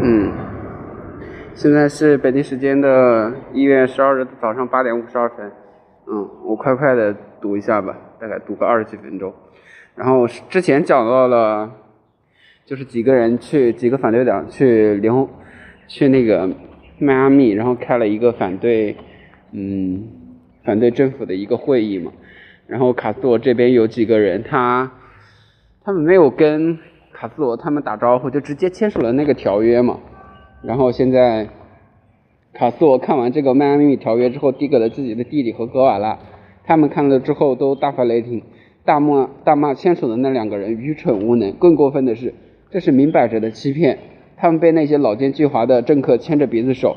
嗯，现在是北京时间的一月十二日早上八点五十二分。嗯，我快快的读一下吧，大概读个二十几分钟。然后之前讲到了，就是几个人去，几个反对党去联合去那个迈阿密，然后开了一个反对，嗯，反对政府的一个会议嘛。然后卡斯罗这边有几个人，他他们没有跟卡斯罗他们打招呼，就直接签署了那个条约嘛。然后现在卡斯罗看完这个迈阿密条约之后，递给了自己的弟弟和格瓦拉，他们看了之后都大发雷霆，大骂大骂签署的那两个人愚蠢无能。更过分的是，这是明摆着的欺骗。他们被那些老奸巨猾的政客牵着鼻子手，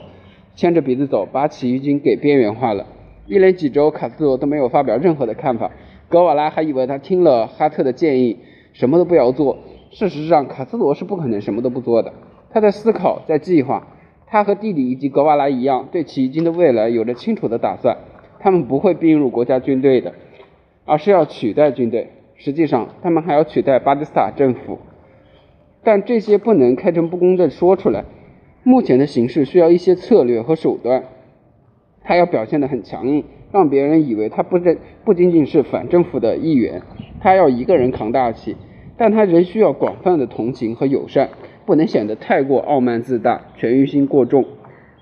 牵着鼻子走，把起义军给边缘化了。一连几周，卡斯罗都没有发表任何的看法。格瓦拉还以为他听了哈特的建议，什么都不要做。事实上，卡斯罗是不可能什么都不做的。他在思考，在计划。他和弟弟以及格瓦拉一样，对起义军的未来有着清楚的打算。他们不会并入国家军队的，而是要取代军队。实际上，他们还要取代巴基斯坦政府。但这些不能开诚布公地说出来。目前的形势需要一些策略和手段。他要表现得很强硬，让别人以为他不认不仅仅是反政府的一员，他要一个人扛大旗，但他仍需要广泛的同情和友善，不能显得太过傲慢自大，权欲心过重。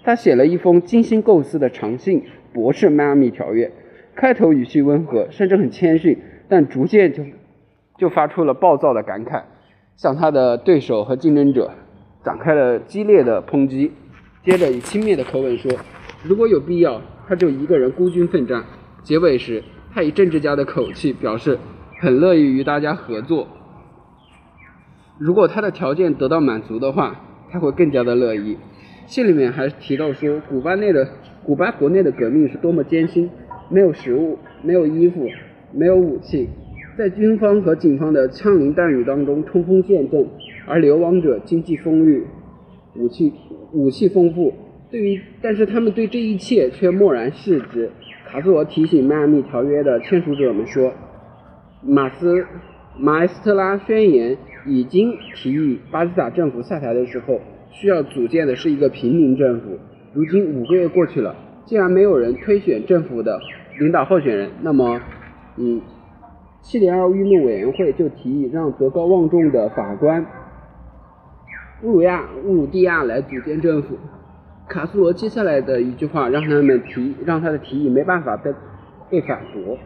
他写了一封精心构思的长信，驳斥迈阿密条约，开头语气温和，甚至很谦逊，但逐渐就就发出了暴躁的感慨，向他的对手和竞争者展开了激烈的抨击，接着以轻蔑的口吻说。如果有必要，他就一个人孤军奋战。结尾时，他以政治家的口气表示，很乐意与大家合作。如果他的条件得到满足的话，他会更加的乐意。信里面还提到说，古巴内的古巴国内的革命是多么艰辛，没有食物，没有衣服，没有武器，在军方和警方的枪林弹雨当中冲锋陷阵，而流亡者经济丰裕，武器武器丰富。对于，但是他们对这一切却漠然视之。卡斯罗提醒迈阿密条约的签署者们说：“马斯马埃斯特拉宣言已经提议巴基斯坦政府下台的时候，需要组建的是一个平民政府。如今五个月过去了，竟然没有人推选政府的领导候选人，那么，嗯，七零二运动委员会就提议让德高望重的法官乌鲁亚乌鲁蒂亚来组建政府。”卡斯罗接下来的一句话让他们提，让他的提议没办法被被反驳。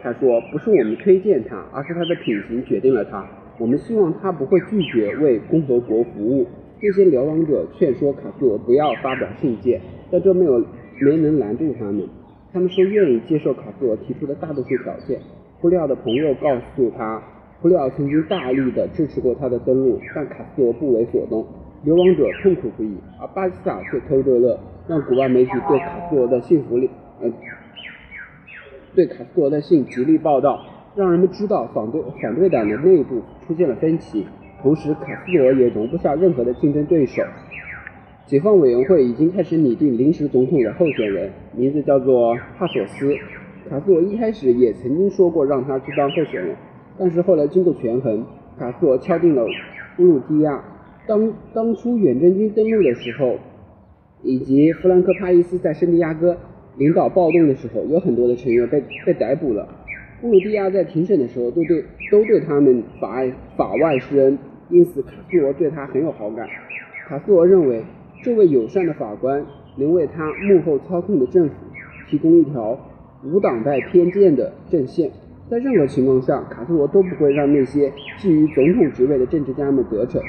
他说：“不是我们推荐他，而是他的品行决定了他。我们希望他不会拒绝为共和国服务。”这些流亡者劝说卡斯罗不要发表信件，但这没有没能拦住他们。他们说愿意接受卡斯罗提出的大多数条件。布里奥的朋友告诉他，布里奥曾经大力的支持过他的登陆，但卡斯罗不为所动。流亡者痛苦不已，而巴基斯坦却偷着乐，让古巴媒体对卡斯罗的信服力，呃，对卡斯罗的信极力报道，让人们知道反对反对党的内部出现了分歧。同时，卡斯罗也容不下任何的竞争对手。解放委员会已经开始拟定临时总统的候选人，名字叫做帕索斯。卡斯罗一开始也曾经说过让他去当候选人，但是后来经过权衡，卡斯罗敲定了乌鲁蒂亚。当当初远征军登陆的时候，以及弗兰克帕伊斯在圣地亚哥领导暴动的时候，有很多的成员被被逮捕了。布鲁蒂亚在庭审的时候都对都对他们法外法外施恩，因此卡斯罗对他很有好感。卡斯罗认为，这位友善的法官能为他幕后操控的政府提供一条无党派偏见的阵线。在任何情况下，卡斯罗都不会让那些觊觎总统职位的政治家们得逞。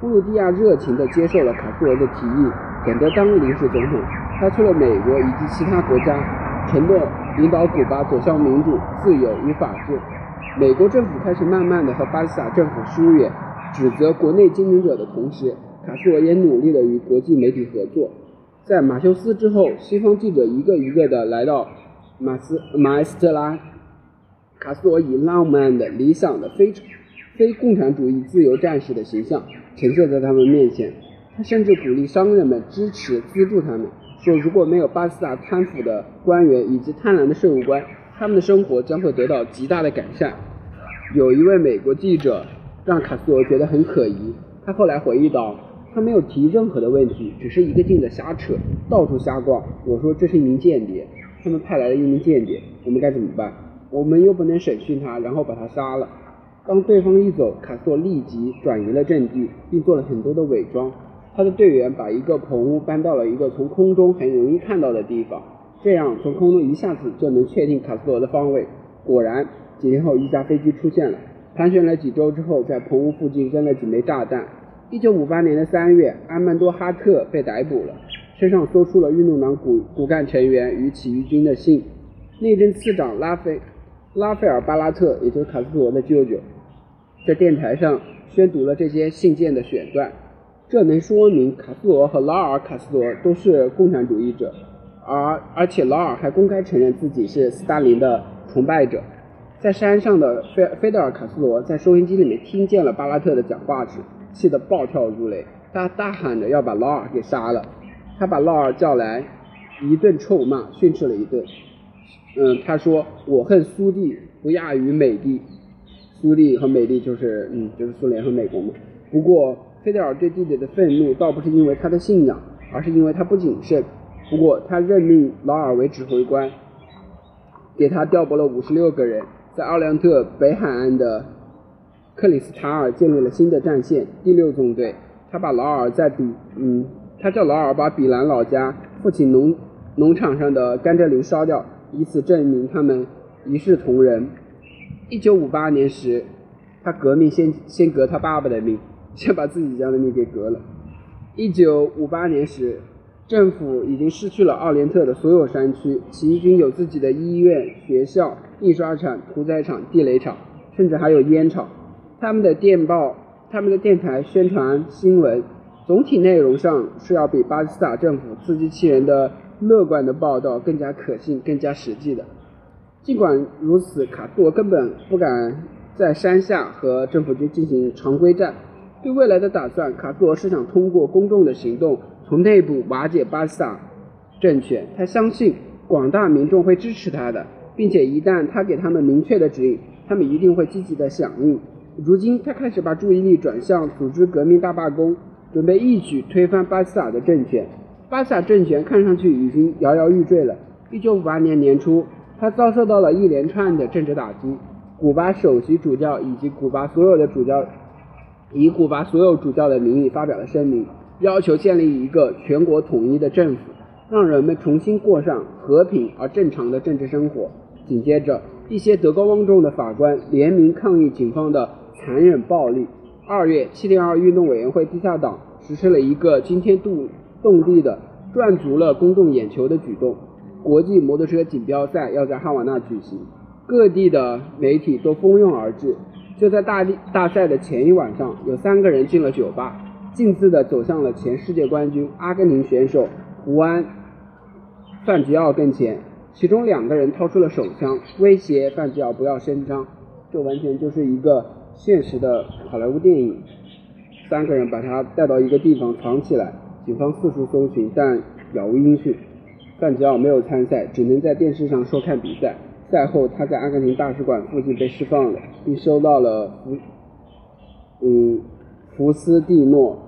布鲁蒂亚热情地接受了卡斯罗的提议，选择当临时总统。他去了美国以及其他国家，承诺引导古巴走向民主、自由与法治。美国政府开始慢慢地和巴基斯坦政府疏远，指责国内经营者的同时，卡斯罗也努力地与国际媒体合作。在马修斯之后，西方记者一个一个地来到马斯马埃斯特拉。卡斯罗以浪漫的、理想的、非非共产主义自由战士的形象。呈现在他们面前，他甚至鼓励商人们支持资助他们，说如果没有巴基斯坦贪腐的官员以及贪婪的税务官，他们的生活将会得到极大的改善。有一位美国记者让卡斯罗觉得很可疑，他后来回忆道：“他没有提任何的问题，只是一个劲的瞎扯，到处瞎逛。我说这是一名间谍，他们派来了一名间谍，我们该怎么办？我们又不能审讯他，然后把他杀了。当对方一走，卡斯托立即转移了阵地，并做了很多的伪装。他的队员把一个棚屋搬到了一个从空中很容易看到的地方，这样从空中一下子就能确定卡斯罗的方位。果然，几天后一架飞机出现了，盘旋了几周之后，在棚屋附近扔了几枚炸弹。一九五八年的三月，阿曼多哈特被逮捕了，身上搜出了运动党骨骨干成员与起义军的信。内政次长拉菲拉菲尔巴拉特，也就是卡斯特罗的舅舅，在电台上宣读了这些信件的选段。这能说明卡斯罗和劳尔卡斯罗都是共产主义者，而而且劳尔还公开承认自己是斯大林的崇拜者。在山上的菲菲德尔卡斯罗在收音机里面听见了巴拉特的讲话时。气得暴跳如雷，他大喊着要把劳尔给杀了。他把劳尔叫来，一顿臭骂，训斥了一顿。嗯，他说：“我恨苏帝不亚于美帝。”苏帝和美帝就是嗯，就是苏联和美国嘛。不过，菲德尔对弟弟的愤怒倒不是因为他的信仰，而是因为他不谨慎。不过，他任命劳尔为指挥官，给他调拨了五十六个人，在奥良特北海岸的。克里斯塔尔建立了新的战线第六纵队，他把劳尔在比嗯，他叫劳尔把比兰老家父亲农农场上的甘蔗林烧掉，以此证明他们一视同仁。一九五八年时，他革命先先革他爸爸的命，先把自己家的命给革了。一九五八年时，政府已经失去了奥连特的所有山区，起义军有自己的医院、学校、印刷厂、屠宰场、地雷厂，甚至还有烟厂。他们的电报、他们的电台宣传新闻，总体内容上是要比巴基斯坦政府自欺欺人的乐观的报道更加可信、更加实际的。尽管如此，卡斯特根本不敢在山下和政府军进行常规战。对未来的打算，卡斯特是想通过公众的行动从内部瓦解巴萨政权。他相信广大民众会支持他的，并且一旦他给他们明确的指引，他们一定会积极的响应。如今，他开始把注意力转向组织革命大罢工，准备一举推翻巴斯塔的政权。巴斯塔政权看上去已经摇摇欲坠了。一九五八年年初，他遭受到了一连串的政治打击。古巴首席主教以及古巴所有的主教，以古巴所有主教的名义发表了声明，要求建立一个全国统一的政府，让人们重新过上和平而正常的政治生活。紧接着，一些德高望重的法官联名抗议警方的。残忍暴力。二月，七零二运动委员会地下党实施了一个惊天动动地的、赚足了公众眼球的举动：国际摩托车锦标赛要在哈瓦那举行，各地的媒体都蜂拥而至。就在大大赛的前一晚上，有三个人进了酒吧，径自地走向了前世界冠军阿根廷选手胡安·范吉奥跟前，其中两个人掏出了手枪，威胁范吉奥不要声张。这完全就是一个。现实的好莱坞电影，三个人把他带到一个地方藏起来，警方四处搜寻，但杳无音讯。范吉奥没有参赛，只能在电视上收看比赛。赛后，他在阿根廷大使馆附近被释放了，并收到了福嗯福斯蒂诺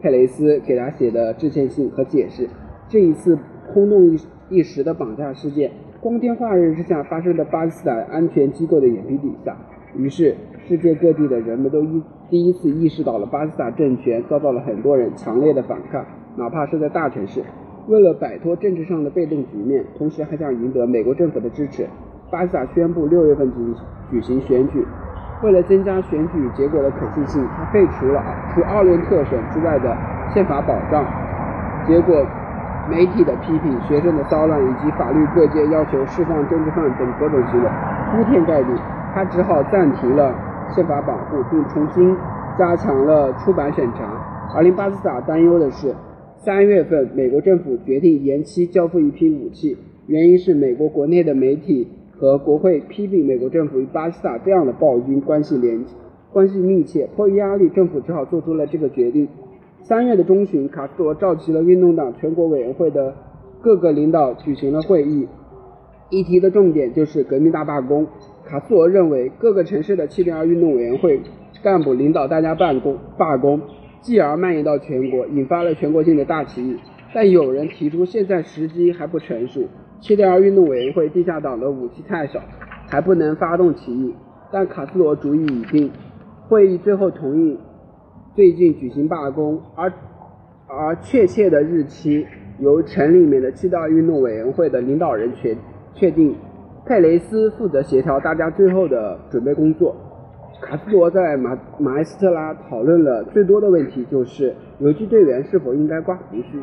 佩雷斯给他写的致歉信和解释。这一次轰动一一时的绑架事件，光天化日之下发生的巴基斯坦安全机构的眼皮底下，于是。世界各地的人们都一第一次意识到了巴基斯坦政权遭到了很多人强烈的反抗，哪怕是在大城市。为了摆脱政治上的被动局面，同时还想赢得美国政府的支持，巴基斯坦宣布六月份举举行选举。为了增加选举结果的可信性，他废除了除奥伦特省之外的宪法保障。结果，媒体的批评、学生的骚乱以及法律各界要求释放政治犯等各种行为铺天盖地，他只好暂停了。宪法保护，并重新加强了出版审查。而令巴斯塔担忧的是，三月份美国政府决定延期交付一批武器，原因是美国国内的媒体和国会批评美国政府与巴基斯坦这样的暴君关系联关系密切。迫于压力，政府只好做出了这个决定。三月的中旬，卡斯罗召集了运动党全国委员会的各个领导举行了会议，议题的重点就是革命大罢工。卡斯罗认为，各个城市的七零二运动委员会干部领导大家办公罢工，继而蔓延到全国，引发了全国性的大起义。但有人提出，现在时机还不成熟，七点二运动委员会地下党的武器太少，还不能发动起义。但卡斯罗主意已定，会议最后同意最近举行罢工，而而确切的日期由城里面的七大运动委员会的领导人确确定。佩雷斯负责协调大家最后的准备工作。卡斯罗在马马埃斯特拉讨论了最多的问题就是游击队员是否应该刮胡须。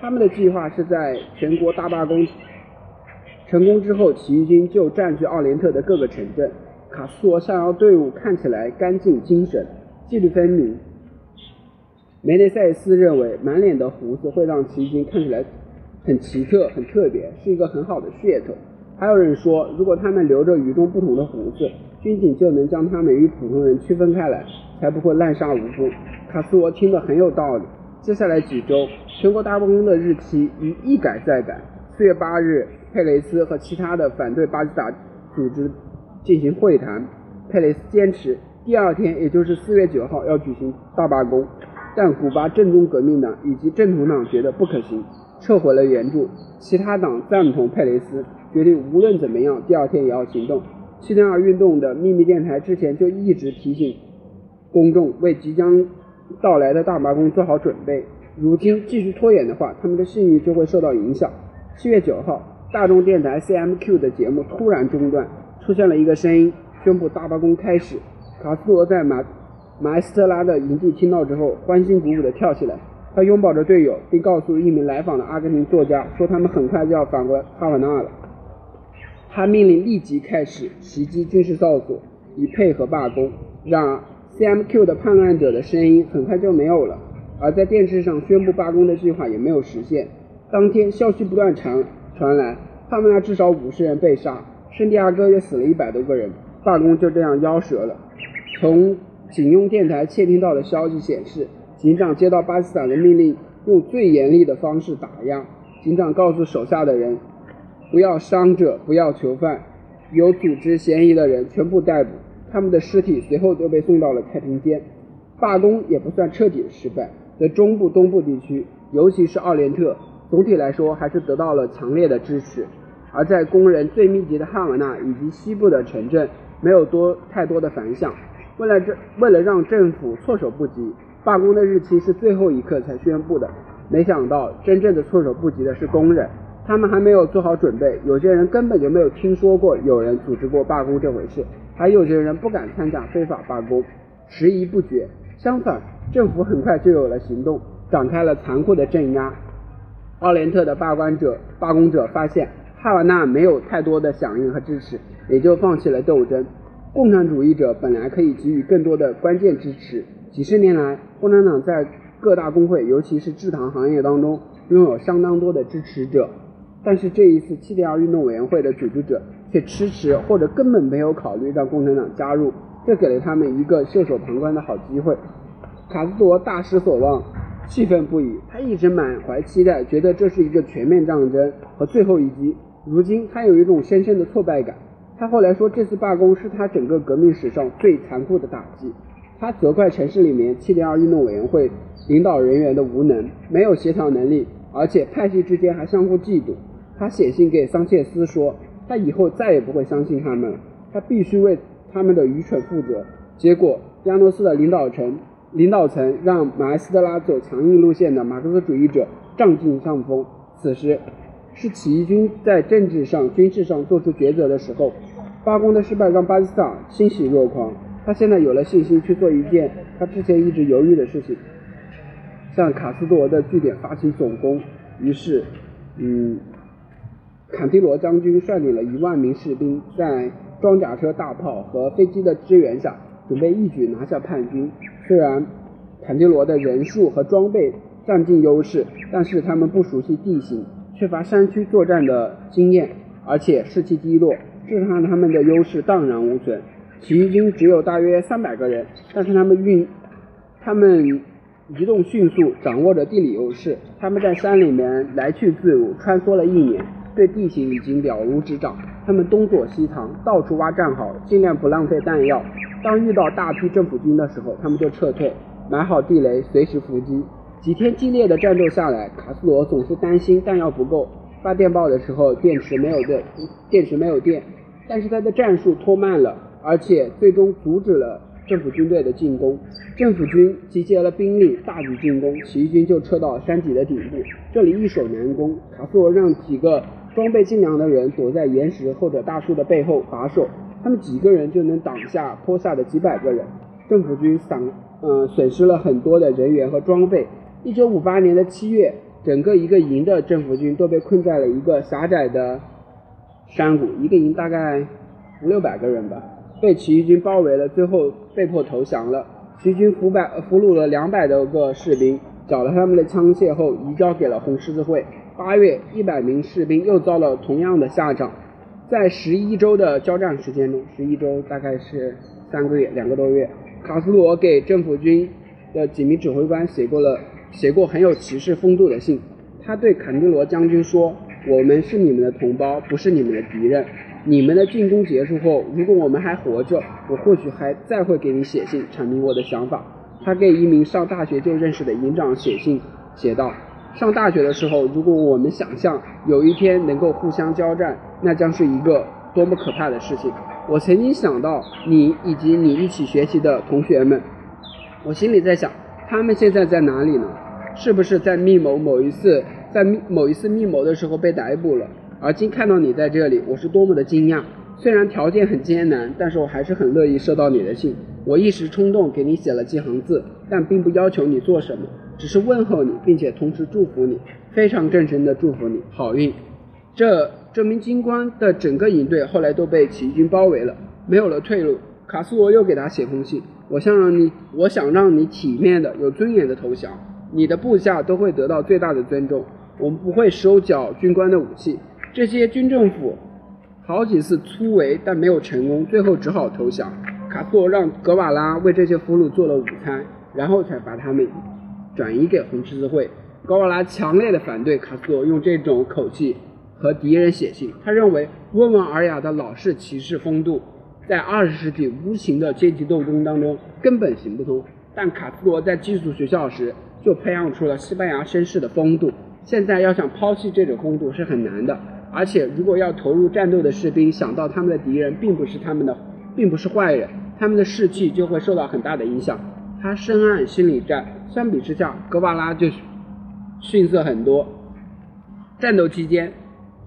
他们的计划是在全国大罢工成功之后，起义军就占据奥连特的各个城镇。卡斯罗想要队伍看起来干净、精神、纪律分明。梅内塞斯认为满脸的胡子会让起义军看起来很奇特、很特别，是一个很好的噱头。还有人说，如果他们留着与众不同的胡子，军警就能将他们与普通人区分开来，才不会滥杀无辜。卡斯罗听得很有道理。接下来几周，全国大罢工的日期一一改再改。四月八日，佩雷斯和其他的反对巴基斯坦组织进行会谈。佩雷斯坚持第二天，也就是四月九号要举行大罢工，但古巴正宗革命党以及正统党觉得不可行，撤回了援助。其他党赞同佩雷斯，决定无论怎么样，第二天也要行动。七天二运动的秘密电台之前就一直提醒公众为即将。到来的大罢工做好准备。如今继续拖延的话，他们的信誉就会受到影响。七月九号，大众电台 CMQ 的节目突然中断，出现了一个声音，宣布大罢工开始。卡斯罗在马马斯特拉的营地听到之后，欢欣鼓舞地跳起来。他拥抱着队友，并告诉一名来访的阿根廷作家说：“他们很快就要返回哈瓦那了。”他命令立即开始袭击军事哨所，以配合罢工。然而，CMQ 的叛乱者的声音很快就没有了，而在电视上宣布罢工的计划也没有实现。当天消息不断传传来，他们那至少五十人被杀，圣地亚哥也死了一百多个人，罢工就这样夭折了。从警用电台窃听到的消息显示，警长接到巴基斯坦的命令，用最严厉的方式打压。警长告诉手下的人，不要伤者，不要囚犯，有组织嫌疑的人全部逮捕。他们的尸体随后就被送到了太平间。罢工也不算彻底的失败，在中部、东部地区，尤其是奥连特，总体来说还是得到了强烈的支持。而在工人最密集的哈瓦那以及西部的城镇，没有多太多的反响。为了这，为了让政府措手不及，罢工的日期是最后一刻才宣布的。没想到，真正的措手不及的是工人，他们还没有做好准备，有些人根本就没有听说过有人组织过罢工这回事。还有些人不敢参加非法罢工，迟疑不决。相反，政府很快就有了行动，展开了残酷的镇压。奥连特的罢工者罢工者发现哈瓦那没有太多的响应和支持，也就放弃了斗争。共产主义者本来可以给予更多的关键支持。几十年来，共产党在各大工会，尤其是制糖行业当中，拥有相当多的支持者。但是这一次七点二运动委员会的组织者却迟迟或者根本没有考虑让共产党加入，这给了他们一个袖手旁观的好机会。卡斯多大失所望，气愤不已。他一直满怀期待，觉得这是一个全面战争和最后一击。如今他有一种深深的挫败感。他后来说，这次罢工是他整个革命史上最残酷的打击。他责怪城市里面七点二运动委员会领导人员的无能，没有协调能力。而且派系之间还相互嫉妒。他写信给桑切斯说，他以后再也不会相信他们了，他必须为他们的愚蠢负责。结果，亚诺斯的领导层领导层让马埃斯特拉走强硬路线的马克思主义者占尽上风。此时，是起义军在政治上、军事上做出抉择的时候。罢工的失败让巴基斯坦欣喜若狂，他现在有了信心去做一件他之前一直犹豫的事情。向卡斯多的据点发起总攻，于是，嗯，坎蒂罗将军率领了一万名士兵，在装甲车、大炮和飞机的支援下，准备一举拿下叛军。虽然坎迪罗的人数和装备占尽优势，但是他们不熟悉地形，缺乏山区作战的经验，而且士气低落，这让他们的优势荡然无存。起义军只有大约三百个人，但是他们运，他们。移动迅速，掌握着地理优势。他们在山里面来去自如，穿梭了一年，对地形已经了如指掌。他们东躲西藏，到处挖战壕，尽量不浪费弹药。当遇到大批政府军的时候，他们就撤退。埋好地雷，随时伏击。几天激烈的战斗下来，卡斯罗总是担心弹药不够，发电报的时候电池没有电，电池没有电。但是他的战术拖慢了，而且最终阻止了政府军队的进攻。政府军集结了兵力，大举进攻，起义军就撤到山脊的顶部，这里易守难攻。卡斯罗让几个装备精良的人躲在岩石或者大树的背后把守，他们几个人就能挡下坡下的几百个人。政府军丧，呃，损失了很多的人员和装备。一九五八年的七月，整个一个营的政府军都被困在了一个狭窄的山谷，一个营大概五六百个人吧，被起义军包围了，最后被迫投降了。起义军俘百俘虏了两百多个士兵，缴了他们的枪械后，移交给了红十字会。八月，一百名士兵又遭了同样的下场。在十一周的交战时间中，十一周大概是三个月，两个多月，卡斯罗给政府军的几名指挥官写过了。写过很有骑士风度的信，他对坎德罗将军说：“我们是你们的同胞，不是你们的敌人。你们的进攻结束后，如果我们还活着，我或许还再会给你写信，阐明我的想法。”他给一名上大学就认识的营长写信，写道：“上大学的时候，如果我们想象有一天能够互相交战，那将是一个多么可怕的事情。我曾经想到你以及你一起学习的同学们，我心里在想。”他们现在在哪里呢？是不是在密谋某一次，在密某一次密谋的时候被逮捕了？而今看到你在这里，我是多么的惊讶！虽然条件很艰难，但是我还是很乐意收到你的信。我一时冲动给你写了几行字，但并不要求你做什么，只是问候你，并且同时祝福你，非常真诚的祝福你好运。这这名军官的整个营队后来都被起义军包围了，没有了退路。卡斯罗又给他写封信。我想让你，我想让你体面的、有尊严的投降，你的部下都会得到最大的尊重。我们不会收缴军官的武器。这些军政府好几次突围，但没有成功，最后只好投降。卡斯罗让格瓦拉为这些俘虏做了午餐，然后才把他们转移给红十字会。高瓦拉强烈的反对卡斯罗用这种口气和敌人写信，他认为温文尔雅的老式骑士风度。在二十世纪无情的阶级斗争当中根本行不通，但卡斯罗在寄宿学校时就培养出了西班牙绅士的风度。现在要想抛弃这种风度是很难的，而且如果要投入战斗的士兵想到他们的敌人并不是他们的，并不是坏人，他们的士气就会受到很大的影响。他深谙心理战，相比之下，格瓦拉就逊色很多。战斗期间，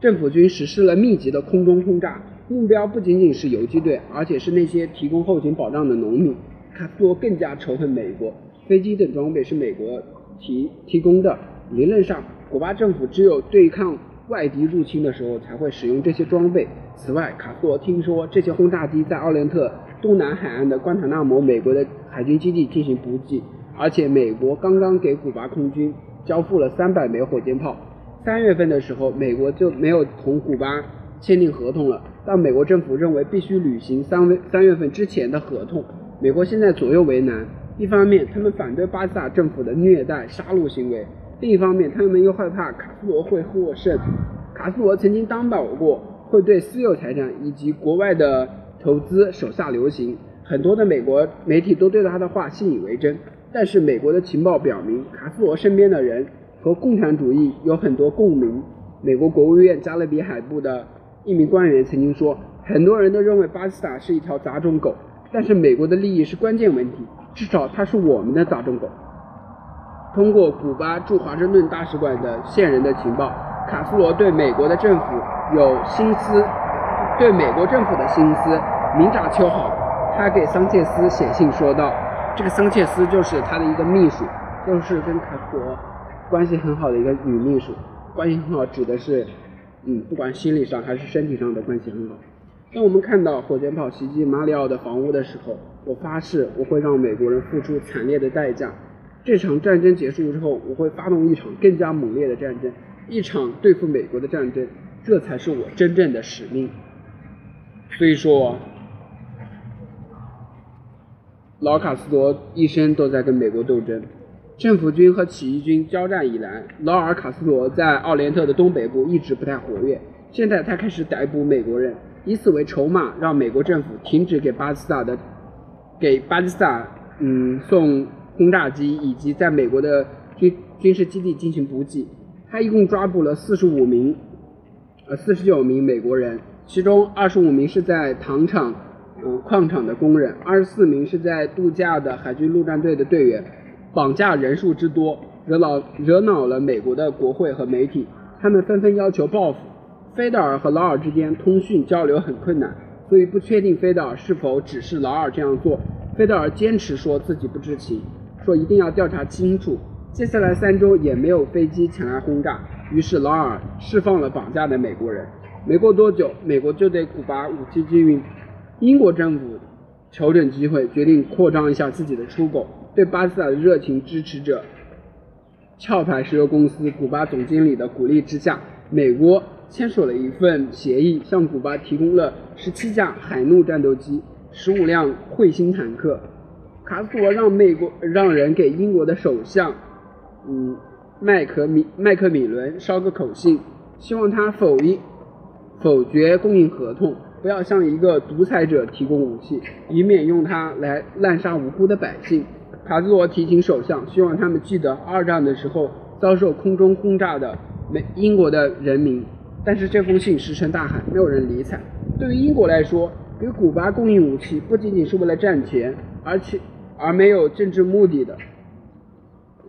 政府军实施了密集的空中轰炸。目标不仅仅是游击队，而且是那些提供后勤保障的农民。卡斯罗更加仇恨美国，飞机等装备是美国提提供的。理论上，古巴政府只有对抗外敌入侵的时候才会使用这些装备。此外，卡斯罗听说这些轰炸机在奥连特东南海岸的关塔那摩美国的海军基地进行补给，而且美国刚刚给古巴空军交付了三百枚火箭炮。三月份的时候，美国就没有同古巴签订合同了。但美国政府认为必须履行三三月份之前的合同。美国现在左右为难，一方面他们反对巴斯塔政府的虐待杀戮行为，另一方面他们又害怕卡斯罗会获胜。卡斯罗曾经担保过会对私有财产以及国外的投资手下留情，很多的美国媒体都对他的话信以为真。但是美国的情报表明，卡斯罗身边的人和共产主义有很多共鸣。美国国务院加勒比海部的。一名官员曾经说：“很多人都认为巴基斯塔是一条杂种狗，但是美国的利益是关键问题，至少它是我们的杂种狗。”通过古巴驻华盛顿大使馆的线人的情报，卡斯罗对美国的政府有心思，对美国政府的心思明察秋毫。他给桑切斯写信说道：“这个桑切斯就是他的一个秘书，就是跟卡斯罗关系很好的一个女秘书，关系很好指的是。”嗯，不管心理上还是身体上的关系很好。当我们看到火箭炮袭击马里奥的房屋的时候，我发誓我会让美国人付出惨烈的代价。这场战争结束之后，我会发动一场更加猛烈的战争，一场对付美国的战争，这才是我真正的使命。所以说，老卡斯罗一生都在跟美国斗争。政府军和起义军交战以来，劳尔·卡斯罗在奥连特的东北部一直不太活跃。现在他开始逮捕美国人，以此为筹码，让美国政府停止给巴基斯坦的给巴基斯坦嗯送轰炸机以及在美国的军军事基地进行补给。他一共抓捕了四十五名，呃，四十九名美国人，其中二十五名是在糖厂、嗯矿场的工人，二十四名是在度假的海军陆战队的队员。绑架人数之多，惹恼惹恼了美国的国会和媒体，他们纷纷要求报复。菲德尔和劳尔之间通讯交流很困难，所以不确定菲德尔是否指示劳尔这样做。菲德尔坚持说自己不知情，说一定要调查清楚。接下来三周也没有飞机前来轰炸，于是劳尔释放了绑架的美国人。没过多久，美国就对古巴武器禁运。英国政府瞅准机会，决定扩张一下自己的出口。对巴斯塔的热情支持者，壳牌石油公司古巴总经理的鼓励之下，美国签署了一份协议，向古巴提供了十七架海怒战斗机、十五辆彗星坦克。卡斯罗让美国让人给英国的首相。嗯，麦克米麦克米伦捎个口信，希望他否一否决供应合同，不要向一个独裁者提供武器，以免用它来滥杀无辜的百姓。卡斯罗提醒首相，希望他们记得二战的时候遭受空中轰炸的美英国的人民。但是这封信石沉大海，没有人理睬。对于英国来说，给古巴供应武器不仅仅是为了赚钱，而且而没有政治目的的。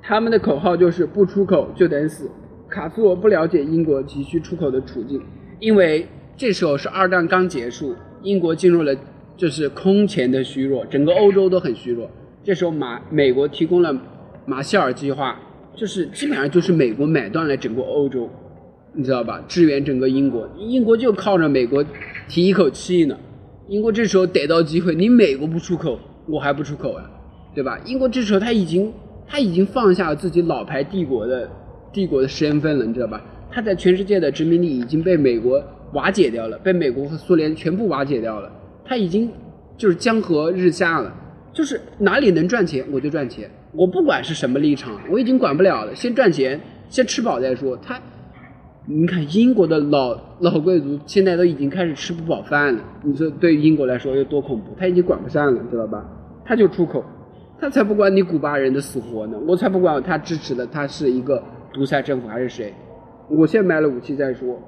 他们的口号就是不出口就等死。卡斯罗不了解英国急需出口的处境，因为这时候是二战刚结束，英国进入了就是空前的虚弱，整个欧洲都很虚弱。这时候马美国提供了马歇尔计划，就是基本上就是美国买断了整个欧洲，你知道吧？支援整个英国，英国就靠着美国提一口气呢。英国这时候逮到机会，你美国不出口，我还不出口啊，对吧？英国这时候他已经。他已经放下了自己老牌帝国的帝国的身份了，你知道吧？他在全世界的殖民地已经被美国瓦解掉了，被美国和苏联全部瓦解掉了。他已经就是江河日下了，就是哪里能赚钱我就赚钱，我不管是什么立场，我已经管不了了，先赚钱，先吃饱再说。他，你看英国的老老贵族现在都已经开始吃不饱饭了，你说对英国来说有多恐怖？他已经管不上了，知道吧？他就出口。他才不管你古巴人的死活呢！我才不管他支持的他是一个独裁政府还是谁，我先买了武器再说。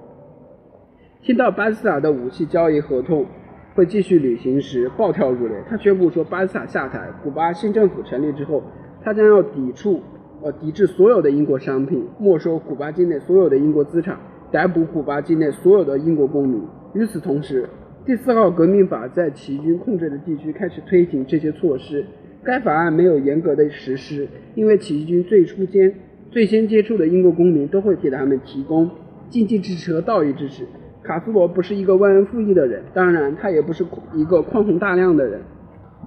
听到巴斯塔的武器交易合同会继续履行时，暴跳如雷。他宣布说，巴斯塔下台，古巴新政府成立之后，他将要抵触呃抵制所有的英国商品，没收古巴境内所有的英国资产，逮捕古巴境内所有的英国公民。与此同时，第四号革命法在起义军控制的地区开始推行这些措施。该法案没有严格的实施，因为起义军最初间最先接触的英国公民都会给他们提供经济支持和道义支持。卡斯罗不是一个忘恩负义的人，当然他也不是一个宽宏大量的人。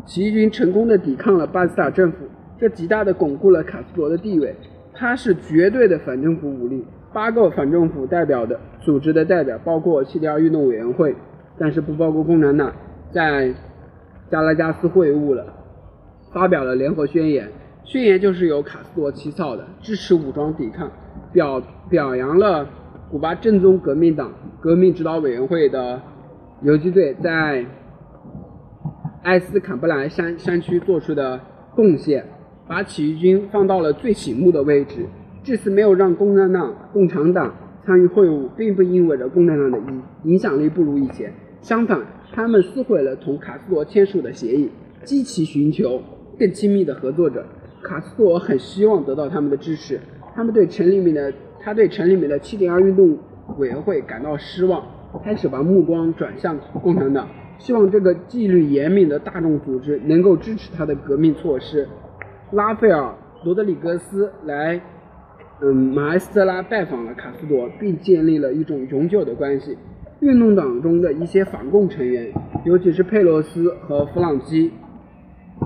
起义军成功的抵抗了巴斯塔政府，这极大的巩固了卡斯罗的地位。他是绝对的反政府武力。八个反政府代表的组织的代表，包括七点二运动委员会，但是不包括共产党，在加拉加斯会晤了。发表了联合宣言，宣言就是由卡斯罗起草的，支持武装抵抗，表表扬了古巴正宗革命党革命指导委员会的游击队在埃斯坎布莱山山区做出的贡献，把起义军放到了最醒目的位置。这次没有让共产党共产党参与会晤，并不意味着共产党的影影响力不如以前，相反，他们撕毁了同卡斯罗签署的协议，积极寻求。更亲密的合作者，卡斯特罗很希望得到他们的支持。他们对城里面的他对城里面的七点二运动委员会感到失望，开始把目光转向共产党，希望这个纪律严明的大众组织能够支持他的革命措施。拉斐尔·罗德里格斯来，嗯，马埃斯特拉拜访了卡斯罗，并建立了一种永久的关系。运动党中的一些反共成员，尤其是佩洛斯和弗朗基。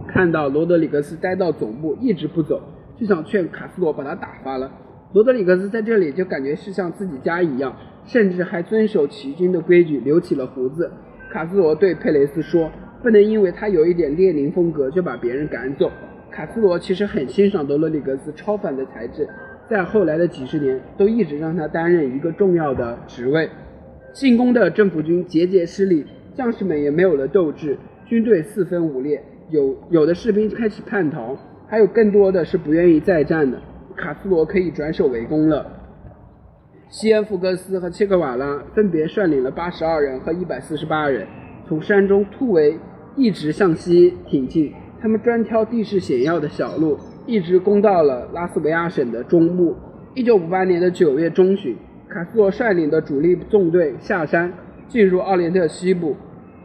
看到罗德里格斯待到总部一直不走，就想劝卡斯罗把他打发了。罗德里格斯在这里就感觉是像自己家一样，甚至还遵守起义军的规矩，留起了胡子。卡斯罗对佩雷斯说：“不能因为他有一点列宁风格就把别人赶走。”卡斯罗其实很欣赏罗德里格斯超凡的才智，在后来的几十年都一直让他担任一个重要的职位。进攻的政府军节节失利，将士们也没有了斗志，军队四分五裂。有有的士兵开始叛逃，还有更多的是不愿意再战的。卡斯罗可以转守为攻了。西恩福格斯和切格瓦拉分别率领了八十二人和一百四十八人，从山中突围，一直向西挺进。他们专挑地势险要的小路，一直攻到了拉斯维加省的中部。一九五八年的九月中旬，卡斯罗率领的主力纵队下山，进入奥连特西部，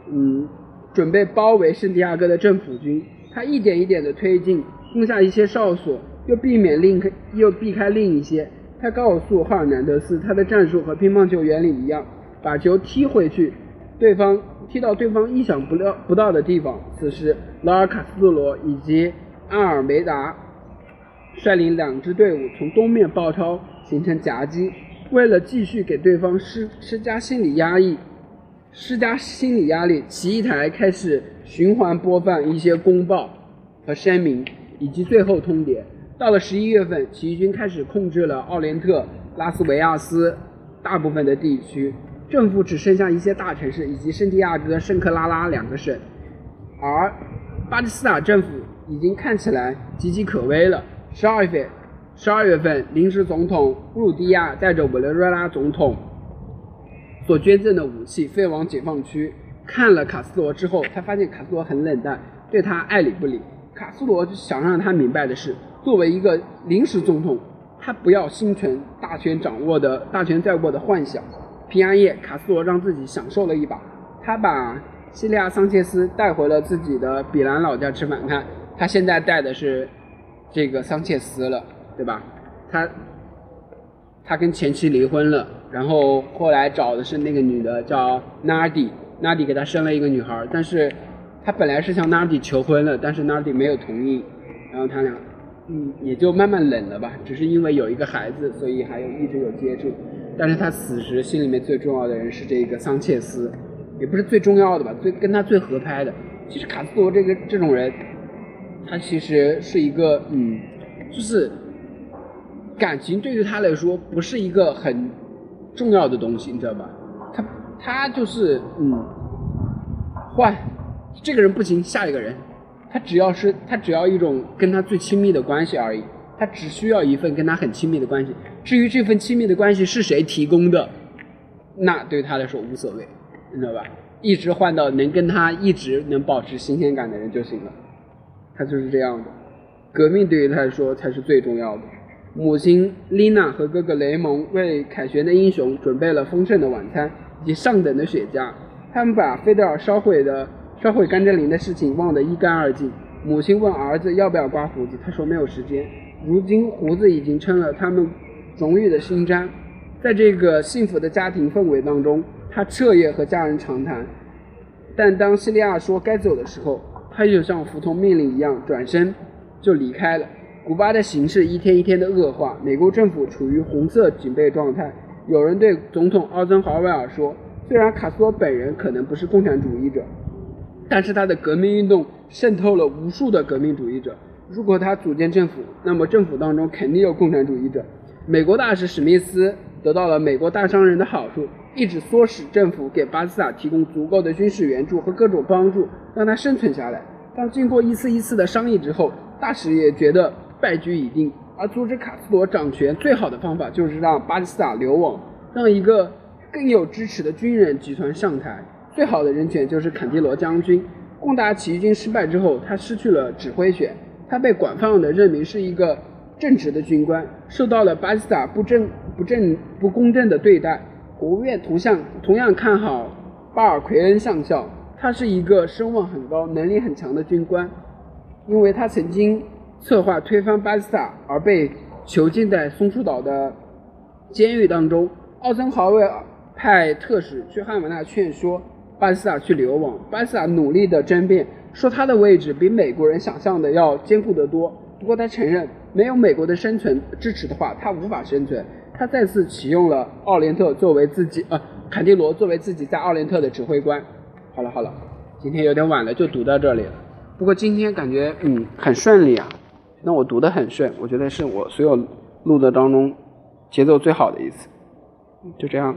嗯，准备包围圣地亚哥的政府军。他一点一点的推进，攻下一些哨所，又避免另又避开另一些。他告诉赫尔南德斯，他的战术和乒乓球原理一样，把球踢回去，对方。踢到对方意想不料不到的地方。此时，劳尔卡斯特罗以及阿尔梅达率领两支队伍从东面包抄，形成夹击。为了继续给对方施施加心理压抑，施加心理压力，起义台开始循环播放一些公报和声明，以及最后通牒。到了十一月份，起义军开始控制了奥连特、拉斯维亚斯大部分的地区。政府只剩下一些大城市以及圣地亚哥、圣克拉拉两个省，而巴基斯坦政府已经看起来岌岌可危了。十二月份，十二月份，临时总统布鲁迪亚带着委内瑞拉总统所捐赠的武器飞往解放区，看了卡斯罗之后，他发现卡斯罗很冷淡，对他爱理不理。卡斯罗想让他明白的是，作为一个临时总统，他不要心存大权掌握的大权在握的幻想。平安夜，卡斯罗让自己享受了一把。他把西利亚·桑切斯带回了自己的比兰老家吃饭。看，他现在带的是这个桑切斯了，对吧？他他跟前妻离婚了，然后后来找的是那个女的，叫纳迪。纳迪给他生了一个女孩，但是他本来是向纳迪求婚了，但是纳迪没有同意。然后他俩，嗯，也就慢慢冷了吧。只是因为有一个孩子，所以还有一直有接触。但是他此时心里面最重要的人是这个桑切斯，也不是最重要的吧，最跟他最合拍的。其实卡斯罗这个这种人，他其实是一个嗯，就是感情对于他来说不是一个很重要的东西，你知道吧？他他就是嗯，换这个人不行，下一个人，他只要是他只要一种跟他最亲密的关系而已。他只需要一份跟他很亲密的关系，至于这份亲密的关系是谁提供的，那对他来说无所谓，你知道吧？一直换到能跟他一直能保持新鲜感的人就行了。他就是这样的，革命对于他来说才是最重要的。母亲丽娜和哥哥雷蒙为凯旋的英雄准备了丰盛的晚餐以及上等的雪茄。他们把菲德尔烧毁的烧毁甘蔗林的事情忘得一干二净。母亲问儿子要不要刮胡子，他说没有时间。如今胡子已经成了他们荣誉的勋章，在这个幸福的家庭氛围当中，他彻夜和家人长谈。但当西利亚说该走的时候，他就像服从命令一样转身就离开了。古巴的形势一天一天的恶化，美国政府处于红色警备状态。有人对总统奥森豪威尔说：“虽然卡斯罗本人可能不是共产主义者，但是他的革命运动渗透了无数的革命主义者。”如果他组建政府，那么政府当中肯定有共产主义者。美国大使史密斯得到了美国大商人的好处，一直唆使政府给巴基斯坦提供足够的军事援助和各种帮助，让他生存下来。当经过一次一次的商议之后，大使也觉得败局已定。而阻止卡斯罗掌权最好的方法就是让巴基斯坦流亡，让一个更有支持的军人集团上台。最好的人选就是坎蒂罗将军。攻打起义军失败之后，他失去了指挥权。他被广泛的任命是一个正直的军官，受到了巴基斯坦不正、不正、不公正的对待。国务院同向同样看好巴尔奎恩上校，他是一个声望很高、能力很强的军官，因为他曾经策划推翻巴斯坦而被囚禁在松树岛的监狱当中。奥森豪威尔派特使去汉瓦那劝说巴斯坦去流亡，巴斯坦努力的争辩。说他的位置比美国人想象的要坚固得多，不过他承认没有美国的生存支持的话，他无法生存。他再次启用了奥连特作为自己，呃，坎蒂罗作为自己在奥连特的指挥官。好了好了，今天有点晚了，就读到这里了。不过今天感觉嗯很顺利啊，那我读得很顺，我觉得是我所有录的当中节奏最好的一次。就这样。